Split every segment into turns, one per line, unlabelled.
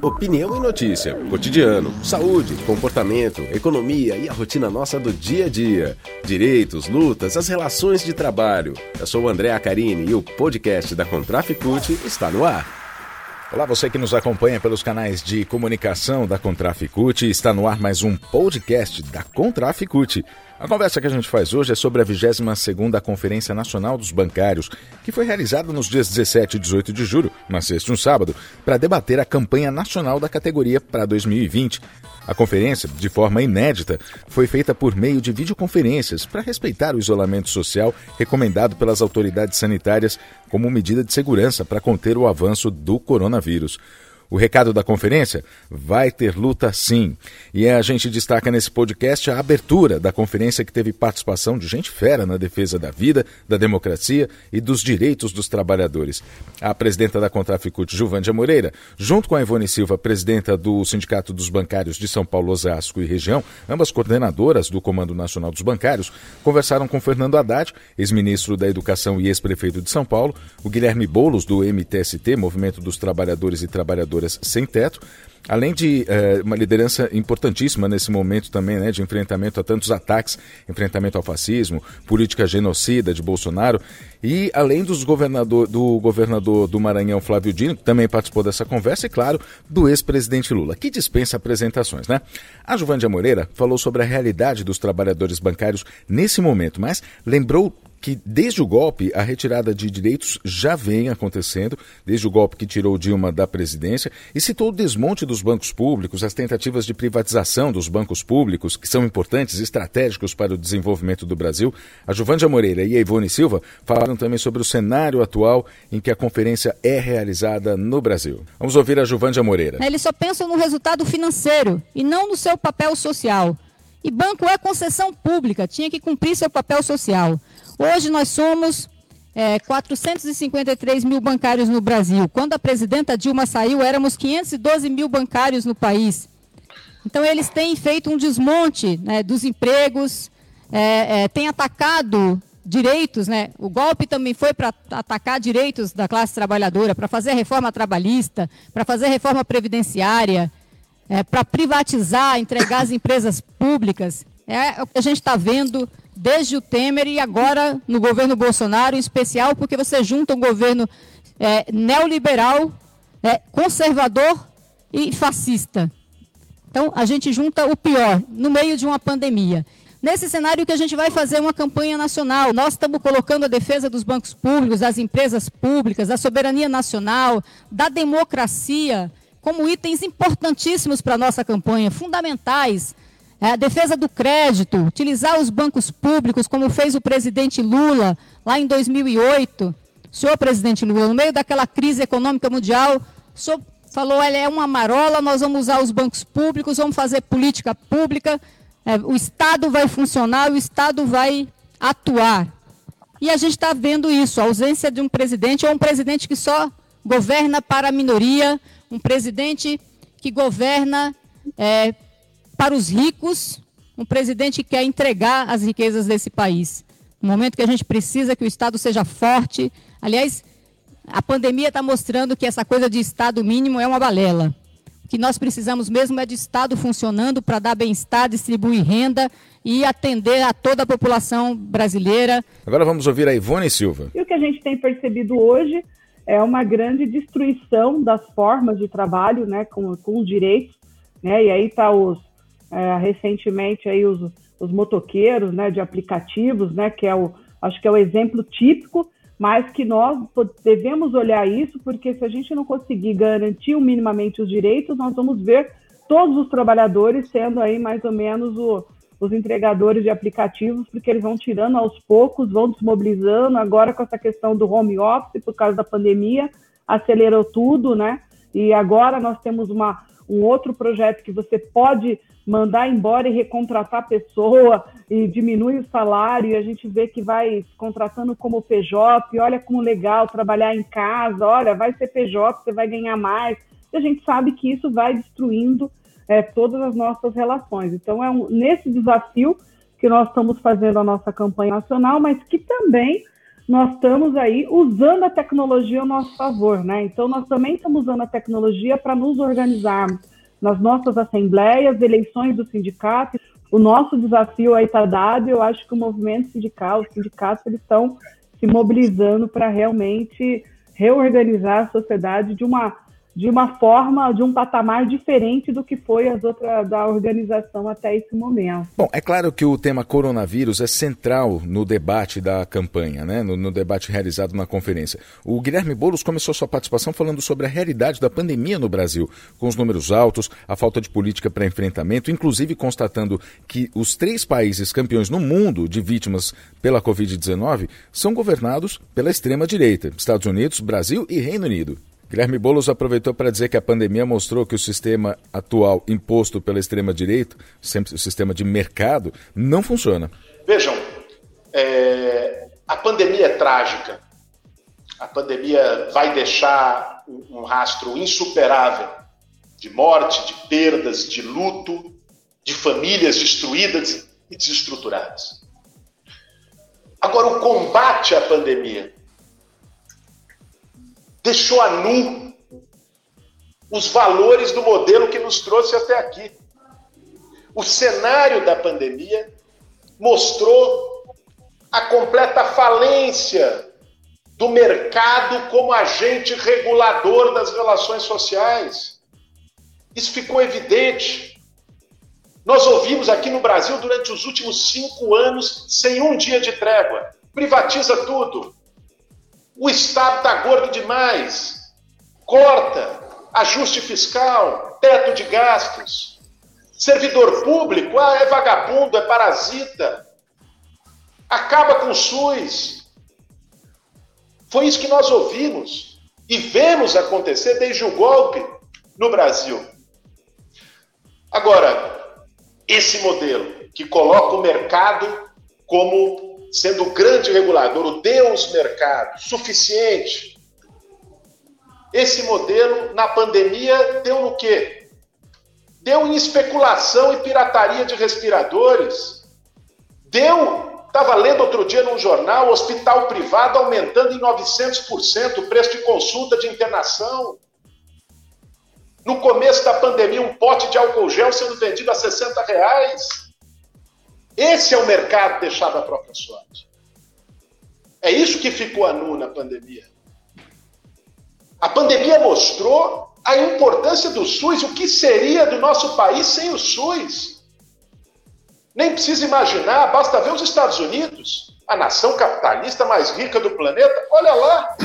Opinião e notícia, cotidiano, saúde, comportamento, economia e a rotina nossa do dia a dia. Direitos, lutas, as relações de trabalho. Eu sou o André Acarini e o podcast da Contraficute está no ar.
Olá, você que nos acompanha pelos canais de comunicação da Contraficute, está no ar mais um podcast da Contraficute. A conversa que a gente faz hoje é sobre a 22ª Conferência Nacional dos Bancários, que foi realizada nos dias 17 e 18 de julho, uma sexta e um sábado, para debater a campanha nacional da categoria para 2020. A conferência, de forma inédita, foi feita por meio de videoconferências para respeitar o isolamento social recomendado pelas autoridades sanitárias como medida de segurança para conter o avanço do coronavírus. O recado da conferência? Vai ter luta sim. E a gente destaca nesse podcast a abertura da conferência que teve participação de gente fera na defesa da vida, da democracia e dos direitos dos trabalhadores. A presidenta da Contraficute, Juvândia Moreira, junto com a Ivone Silva, presidenta do Sindicato dos Bancários de São Paulo, Osasco e região, ambas coordenadoras do Comando Nacional dos Bancários, conversaram com Fernando Haddad, ex-ministro da Educação e ex-prefeito de São Paulo, o Guilherme Boulos, do MTST, Movimento dos Trabalhadores e Trabalhadoras sem teto, além de eh, uma liderança importantíssima nesse momento também né, de enfrentamento a tantos ataques, enfrentamento ao fascismo, política genocida de Bolsonaro, e além dos governador, do governador do Maranhão, Flávio Dino, que também participou dessa conversa, e claro, do ex-presidente Lula, que dispensa apresentações. Né? A Juvândia Moreira falou sobre a realidade dos trabalhadores bancários nesse momento, mas lembrou que desde o golpe a retirada de direitos já vem acontecendo, desde o golpe que tirou Dilma da presidência, e citou o desmonte dos bancos públicos, as tentativas de privatização dos bancos públicos, que são importantes estratégicos para o desenvolvimento do Brasil. A Juvândia Moreira e a Ivone Silva falaram também sobre o cenário atual em que a conferência é realizada no Brasil. Vamos ouvir a Juvândia Moreira.
Eles só pensam no resultado financeiro e não no seu papel social. E banco é concessão pública, tinha que cumprir seu papel social. Hoje nós somos é, 453 mil bancários no Brasil. Quando a presidenta Dilma saiu, éramos 512 mil bancários no país. Então, eles têm feito um desmonte né, dos empregos, é, é, têm atacado direitos, né? O golpe também foi para atacar direitos da classe trabalhadora, para fazer reforma trabalhista, para fazer reforma previdenciária, é, para privatizar, entregar as empresas públicas. É o que a gente está vendo desde o Temer e agora no governo Bolsonaro, em especial porque você junta um governo é, neoliberal, é, conservador e fascista. Então, a gente junta o pior no meio de uma pandemia. Nesse cenário que a gente vai fazer uma campanha nacional, nós estamos colocando a defesa dos bancos públicos, das empresas públicas, da soberania nacional, da democracia, como itens importantíssimos para a nossa campanha, fundamentais é, a defesa do crédito, utilizar os bancos públicos, como fez o presidente Lula lá em 2008. O senhor presidente Lula, no meio daquela crise econômica mundial, o senhor falou, é uma marola, nós vamos usar os bancos públicos, vamos fazer política pública, é, o Estado vai funcionar, o Estado vai atuar. E a gente está vendo isso, a ausência de um presidente, ou um presidente que só governa para a minoria, um presidente que governa é, para os ricos, um presidente que quer entregar as riquezas desse país. No momento que a gente precisa que o Estado seja forte. Aliás, a pandemia está mostrando que essa coisa de Estado mínimo é uma balela. O que nós precisamos mesmo é de Estado funcionando para dar bem-estar, distribuir renda e atender a toda a população brasileira.
Agora vamos ouvir a Ivone Silva.
E o que a gente tem percebido hoje é uma grande destruição das formas de trabalho, né, com, com direitos, né, e aí está os é, recentemente aí os, os motoqueiros, né, de aplicativos, né, que é o, acho que é o exemplo típico, mas que nós devemos olhar isso, porque se a gente não conseguir garantir minimamente os direitos, nós vamos ver todos os trabalhadores sendo aí mais ou menos o, os entregadores de aplicativos, porque eles vão tirando aos poucos, vão desmobilizando, agora com essa questão do home office, por causa da pandemia, acelerou tudo, né? E agora nós temos uma, um outro projeto que você pode mandar embora e recontratar a pessoa e diminui o salário e a gente vê que vai contratando como PJ, olha como legal trabalhar em casa, olha, vai ser PJ, você vai ganhar mais. E a gente sabe que isso vai destruindo é, todas as nossas relações. Então, é um, nesse desafio que nós estamos fazendo a nossa campanha nacional, mas que também nós estamos aí usando a tecnologia ao nosso favor, né? Então, nós também estamos usando a tecnologia para nos organizarmos nas nossas assembleias, eleições do sindicato. O nosso desafio aí está dado, eu acho que o movimento sindical, os sindicatos, eles estão se mobilizando para realmente reorganizar a sociedade de uma de uma forma, de um patamar diferente do que foi as outras da organização até esse momento.
Bom, é claro que o tema coronavírus é central no debate da campanha, né? no, no debate realizado na conferência. O Guilherme Boulos começou sua participação falando sobre a realidade da pandemia no Brasil, com os números altos, a falta de política para enfrentamento, inclusive constatando que os três países campeões no mundo de vítimas pela Covid-19 são governados pela extrema-direita: Estados Unidos, Brasil e Reino Unido. Guilherme Boulos aproveitou para dizer que a pandemia mostrou que o sistema atual imposto pela extrema-direita, o sistema de mercado, não funciona.
Vejam, é, a pandemia é trágica. A pandemia vai deixar um rastro insuperável de morte, de perdas, de luto, de famílias destruídas e desestruturadas. Agora, o combate à pandemia deixou a nu os valores do modelo que nos trouxe até aqui. O cenário da pandemia mostrou a completa falência do mercado como agente regulador das relações sociais. Isso ficou evidente. Nós ouvimos aqui no Brasil durante os últimos cinco anos, sem um dia de trégua: privatiza tudo, o Estado está gordo demais. Corta. Ajuste fiscal. Teto de gastos. Servidor público, ah, é vagabundo, é parasita. Acaba com o SUS. Foi isso que nós ouvimos e vemos acontecer desde o golpe no Brasil. Agora, esse modelo que coloca o mercado como sendo o grande regulador, o Deus mercado, suficiente. Esse modelo, na pandemia, deu no quê? Deu em especulação e pirataria de respiradores. Deu, estava lendo outro dia num jornal, hospital privado aumentando em 900% o preço de consulta de internação. No começo da pandemia, um pote de álcool gel sendo vendido a 60 reais. Esse é o mercado deixado à própria sorte. É isso que ficou a nu na pandemia. A pandemia mostrou a importância do SUS, o que seria do nosso país sem o SUS. Nem precisa imaginar, basta ver os Estados Unidos, a nação capitalista mais rica do planeta. Olha lá,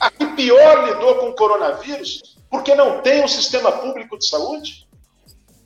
a que pior lidou com o coronavírus, porque não tem um sistema público de saúde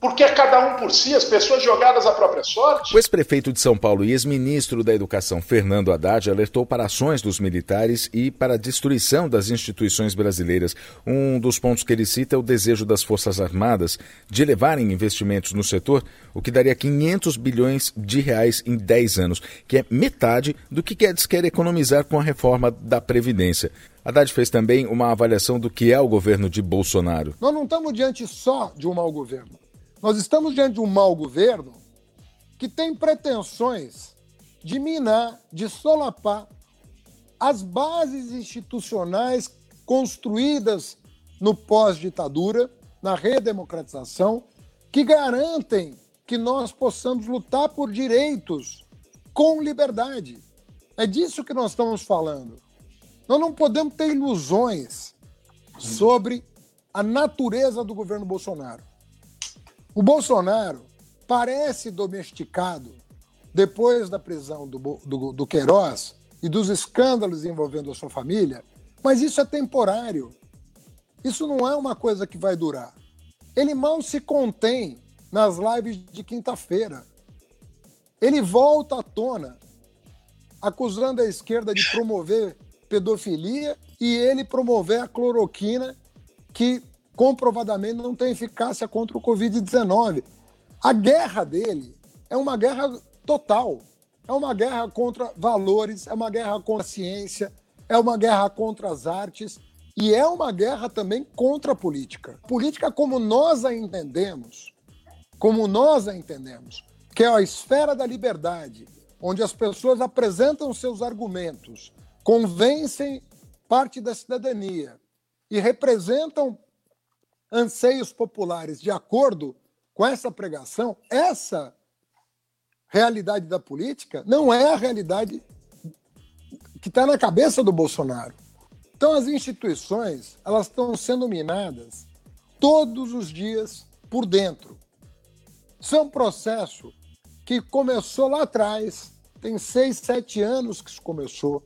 porque é cada um por si, as pessoas jogadas à própria sorte.
O ex-prefeito de São Paulo e ex-ministro da Educação, Fernando Haddad, alertou para ações dos militares e para a destruição das instituições brasileiras. Um dos pontos que ele cita é o desejo das Forças Armadas de levarem investimentos no setor, o que daria 500 bilhões de reais em 10 anos, que é metade do que Guedes quer economizar com a reforma da Previdência. Haddad fez também uma avaliação do que é o governo de Bolsonaro.
Nós não estamos diante só de um mau governo. Nós estamos diante de um mau governo que tem pretensões de minar, de solapar as bases institucionais construídas no pós-ditadura, na redemocratização, que garantem que nós possamos lutar por direitos com liberdade. É disso que nós estamos falando. Nós não podemos ter ilusões sobre a natureza do governo Bolsonaro. O Bolsonaro parece domesticado depois da prisão do, do, do Queiroz e dos escândalos envolvendo a sua família, mas isso é temporário. Isso não é uma coisa que vai durar. Ele mal se contém nas lives de quinta-feira. Ele volta à tona, acusando a esquerda de promover pedofilia e ele promover a cloroquina, que comprovadamente não tem eficácia contra o Covid-19. A guerra dele é uma guerra total. É uma guerra contra valores, é uma guerra contra a ciência, é uma guerra contra as artes e é uma guerra também contra a política. Política como nós a entendemos, como nós a entendemos, que é a esfera da liberdade, onde as pessoas apresentam seus argumentos convencem parte da cidadania e representam anseios populares de acordo com essa pregação, essa realidade da política não é a realidade que está na cabeça do Bolsonaro. Então as instituições elas estão sendo minadas todos os dias por dentro. Isso é um processo que começou lá atrás, tem seis, sete anos que isso começou,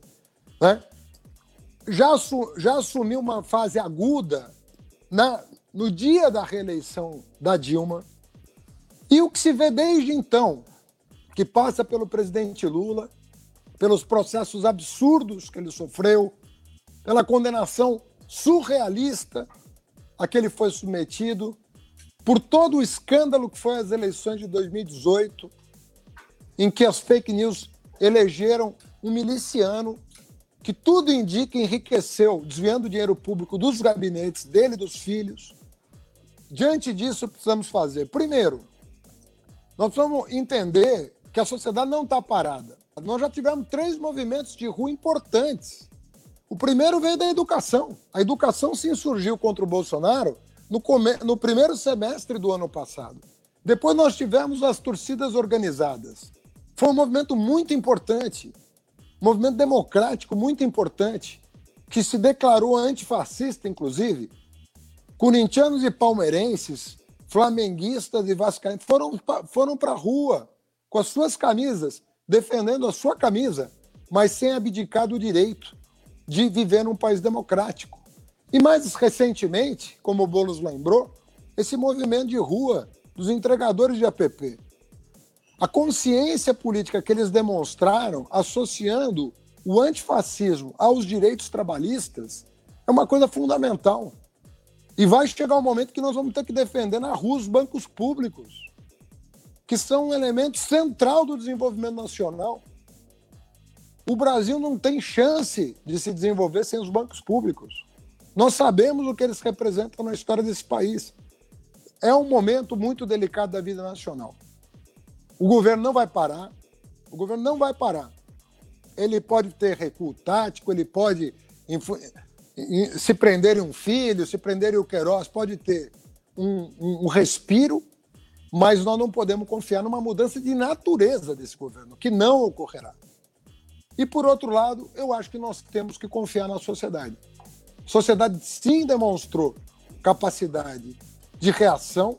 né? Já, já assumiu uma fase aguda na, no dia da reeleição da Dilma. E o que se vê desde então, que passa pelo presidente Lula, pelos processos absurdos que ele sofreu, pela condenação surrealista a que ele foi submetido, por todo o escândalo que foi as eleições de 2018, em que as fake news elegeram um miliciano que tudo indica enriqueceu, desviando dinheiro público dos gabinetes dele e dos filhos. Diante disso, precisamos fazer. Primeiro, nós precisamos entender que a sociedade não está parada. Nós já tivemos três movimentos de rua importantes. O primeiro veio da educação. A educação se insurgiu contra o Bolsonaro no, come... no primeiro semestre do ano passado. Depois nós tivemos as torcidas organizadas. Foi um movimento muito importante, um movimento democrático muito importante, que se declarou antifascista, inclusive. Corintianos e palmeirenses, flamenguistas e vascaínos foram, foram para a rua com as suas camisas, defendendo a sua camisa, mas sem abdicar do direito de viver num país democrático. E mais recentemente, como o Boulos lembrou, esse movimento de rua dos entregadores de app. A consciência política que eles demonstraram associando o antifascismo aos direitos trabalhistas é uma coisa fundamental. E vai chegar um momento que nós vamos ter que defender na rua os bancos públicos, que são um elemento central do desenvolvimento nacional. O Brasil não tem chance de se desenvolver sem os bancos públicos. Nós sabemos o que eles representam na história desse país. É um momento muito delicado da vida nacional. O governo não vai parar. O governo não vai parar. Ele pode ter recuo tático, ele pode se prender um filho, se prender o Queiroz, pode ter um, um, um respiro, mas nós não podemos confiar numa mudança de natureza desse governo, que não ocorrerá. E, por outro lado, eu acho que nós temos que confiar na sociedade. A sociedade sim demonstrou capacidade de reação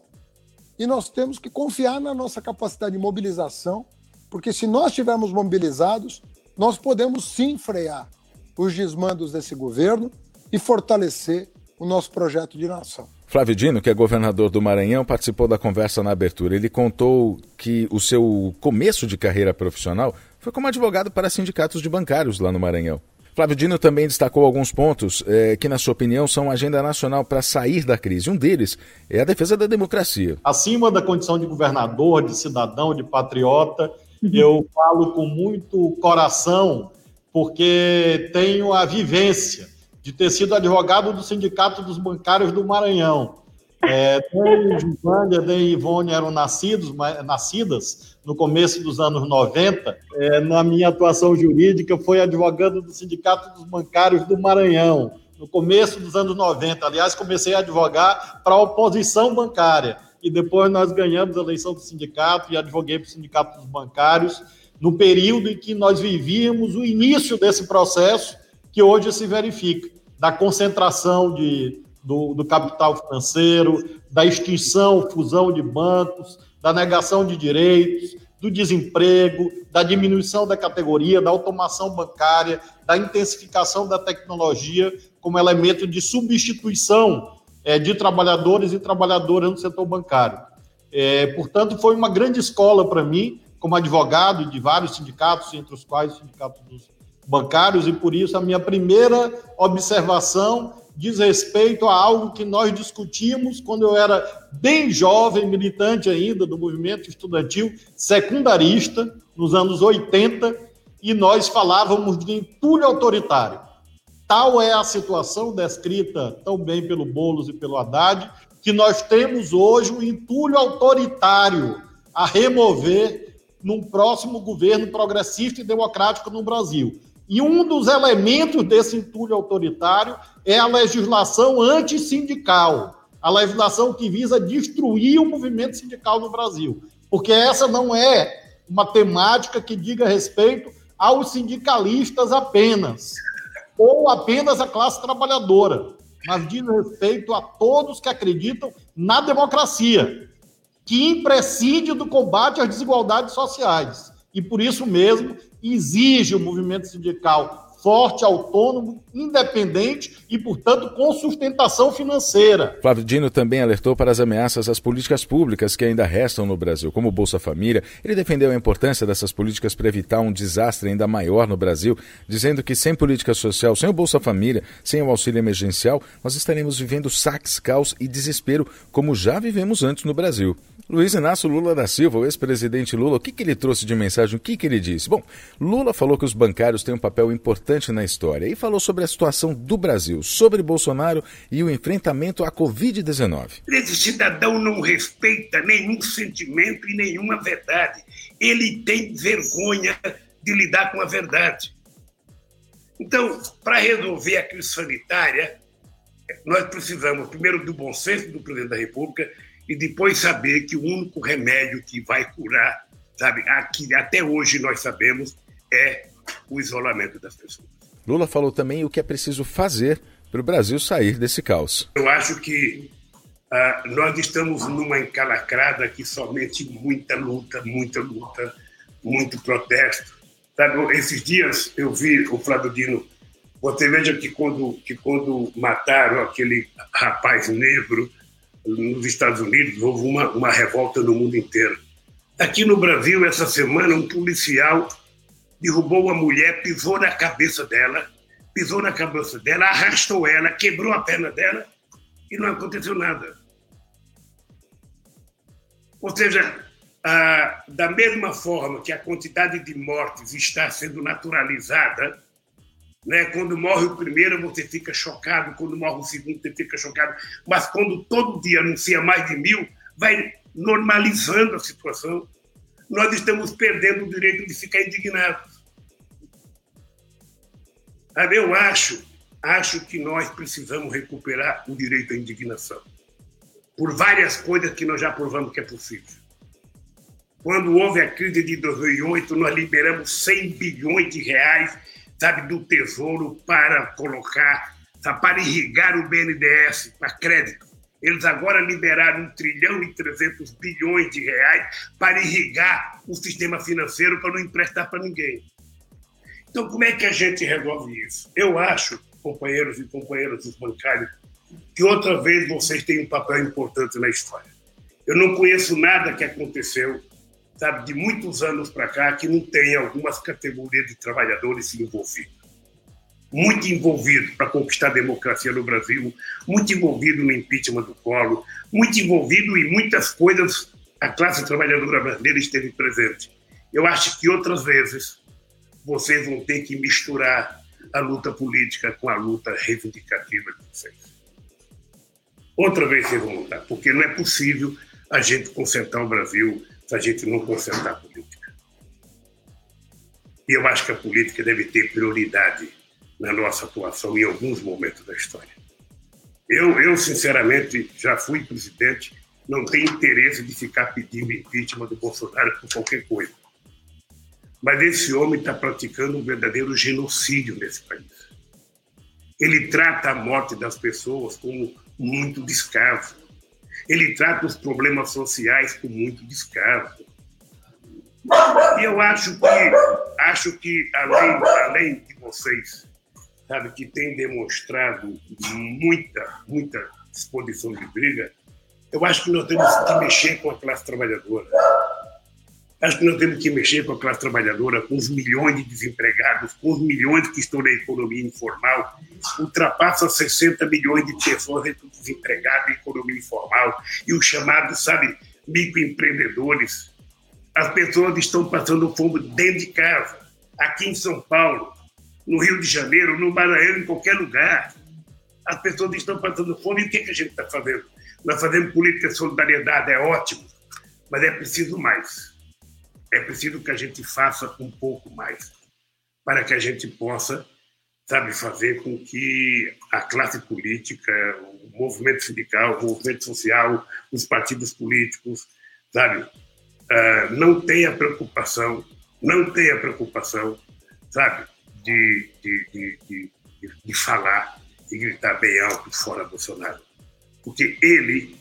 e nós temos que confiar na nossa capacidade de mobilização, porque se nós estivermos mobilizados, nós podemos sim frear os desmandos desse governo e fortalecer o nosso projeto de nação.
Flávio Dino, que é governador do Maranhão, participou da conversa na abertura. Ele contou que o seu começo de carreira profissional foi como advogado para sindicatos de bancários lá no Maranhão. Flávio Dino também destacou alguns pontos eh, que, na sua opinião, são agenda nacional para sair da crise. Um deles é a defesa da democracia.
Acima da condição de governador, de cidadão, de patriota, eu falo com muito coração, porque tenho a vivência de ter sido advogado do Sindicato dos Bancários do Maranhão. É, nem Gislândia nem Ivone eram nascidos, nascidas no começo dos anos 90. É, na minha atuação jurídica, foi advogado do Sindicato dos Bancários do Maranhão, no começo dos anos 90. Aliás, comecei a advogar para a oposição bancária. E depois nós ganhamos a eleição do sindicato e advoguei para o Sindicato dos Bancários, no período em que nós vivíamos o início desse processo que hoje se verifica, da concentração de do, do capital financeiro, da extinção, fusão de bancos, da negação de direitos, do desemprego, da diminuição da categoria, da automação bancária, da intensificação da tecnologia como elemento de substituição é, de trabalhadores e trabalhadoras no setor bancário. É, portanto, foi uma grande escola para mim, como advogado de vários sindicatos, entre os quais o Sindicato dos Bancários, e por isso a minha primeira observação diz respeito a algo que nós discutimos quando eu era bem jovem, militante ainda do movimento estudantil secundarista, nos anos 80, e nós falávamos de entulho autoritário. Tal é a situação descrita tão bem pelo Boulos e pelo Haddad, que nós temos hoje um entulho autoritário a remover num próximo governo progressista e democrático no Brasil. E um dos elementos desse entulho autoritário é a legislação antissindical, a legislação que visa destruir o movimento sindical no Brasil. Porque essa não é uma temática que diga respeito aos sindicalistas apenas, ou apenas à classe trabalhadora, mas diz respeito a todos que acreditam na democracia, que imprescinde do combate às desigualdades sociais. E por isso mesmo exige o movimento sindical forte, autônomo, independente e, portanto, com sustentação financeira.
Flávio Dino também alertou para as ameaças às políticas públicas que ainda restam no Brasil, como o Bolsa Família. Ele defendeu a importância dessas políticas para evitar um desastre ainda maior no Brasil, dizendo que sem política social, sem o Bolsa Família, sem o auxílio emergencial, nós estaremos vivendo saques, caos e desespero, como já vivemos antes no Brasil. Luiz Inácio Lula da Silva, o ex-presidente Lula, o que, que ele trouxe de mensagem? O que, que ele disse? Bom, Lula falou que os bancários têm um papel importante na história e falou sobre a situação do Brasil, sobre Bolsonaro e o enfrentamento à Covid-19.
Esse cidadão não respeita nenhum sentimento e nenhuma verdade. Ele tem vergonha de lidar com a verdade. Então, para resolver a crise sanitária, nós precisamos primeiro do bom senso do presidente da República e depois saber que o único remédio que vai curar, sabe, aqui até hoje nós sabemos, é o isolamento das pessoas.
Lula falou também o que é preciso fazer para o Brasil sair desse caos.
Eu acho que uh, nós estamos numa encalacrada que somente muita luta, muita luta, muito protesto. Sabe, esses dias eu vi o Flávio Dino. Você veja que quando, que quando mataram aquele rapaz negro, nos Estados Unidos, houve uma, uma revolta no mundo inteiro. Aqui no Brasil, essa semana, um policial derrubou uma mulher, pisou na cabeça dela, pisou na cabeça dela, arrastou ela, quebrou a perna dela e não aconteceu nada. Ou seja, ah, da mesma forma que a quantidade de mortes está sendo naturalizada, né? Quando morre o primeiro, você fica chocado. Quando morre o segundo, você fica chocado. Mas quando todo dia anuncia mais de mil, vai normalizando a situação. Nós estamos perdendo o direito de ficar indignados. Eu acho, acho que nós precisamos recuperar o direito à indignação. Por várias coisas que nós já provamos que é possível. Quando houve a crise de 2008, nós liberamos 100 bilhões de reais sabe, do Tesouro para colocar, sabe, para irrigar o BNDES para crédito. Eles agora liberaram 1 trilhão e 300 bilhões de reais para irrigar o sistema financeiro para não emprestar para ninguém. Então, como é que a gente resolve isso? Eu acho, companheiros e companheiras dos bancários, que outra vez vocês têm um papel importante na história. Eu não conheço nada que aconteceu sabe, de muitos anos para cá, que não tem algumas categorias de trabalhadores envolvidos. Muito envolvido para conquistar a democracia no Brasil, muito envolvido no impeachment do Collor, muito envolvido em muitas coisas a classe trabalhadora brasileira esteve presente. Eu acho que outras vezes vocês vão ter que misturar a luta política com a luta reivindicativa de vocês. Outra vez vocês vão lutar, porque não é possível a gente concentrar o Brasil se a gente não consertar a política. E eu acho que a política deve ter prioridade na nossa atuação em alguns momentos da história. Eu, eu sinceramente, já fui presidente, não tenho interesse de ficar pedindo impeachment do Bolsonaro por qualquer coisa. Mas esse homem está praticando um verdadeiro genocídio nesse país. Ele trata a morte das pessoas com muito descaso ele trata os problemas sociais com muito descaso. E eu acho que, acho que além, além de vocês, sabe, que tem demonstrado muita, muita disposição de briga, eu acho que nós temos que mexer com a classe trabalhadora. Acho que nós temos que mexer com a classe trabalhadora, com os milhões de desempregados, com os milhões que estão na economia informal. Ultrapassa 60 milhões de pessoas desempregadas na economia informal e os chamados, sabe, microempreendedores. As pessoas estão passando fome dentro de casa, aqui em São Paulo, no Rio de Janeiro, no Maranhão, em qualquer lugar. As pessoas estão passando fome e o que, que a gente está fazendo? Nós fazemos política de solidariedade, é ótimo, mas é preciso mais é preciso que a gente faça um pouco mais. para que a gente possa, sabe, fazer com que a classe política, o movimento sindical, o movimento social, os partidos políticos, sabe, uh, não tenha preocupação, não tenha preocupação, sabe, de, de, de, de, de falar e gritar bem alto fora Bolsonaro. Porque ele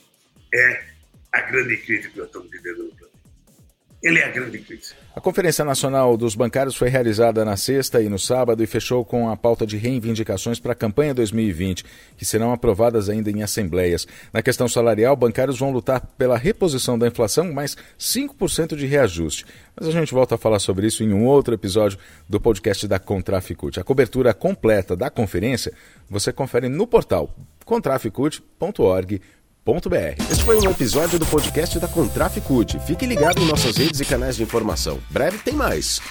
é a grande crise que nós estamos vivendo no. Ele é a grande crise.
A Conferência Nacional dos Bancários foi realizada na sexta e no sábado e fechou com a pauta de reivindicações para a campanha 2020, que serão aprovadas ainda em assembleias. Na questão salarial, bancários vão lutar pela reposição da inflação, mais 5% de reajuste. Mas a gente volta a falar sobre isso em um outro episódio do podcast da Contraficute. A cobertura completa da conferência você confere no portal contraficute.org.br
este foi um episódio do podcast da Contraficute. Fique ligado em nossas redes e canais de informação. Breve tem mais.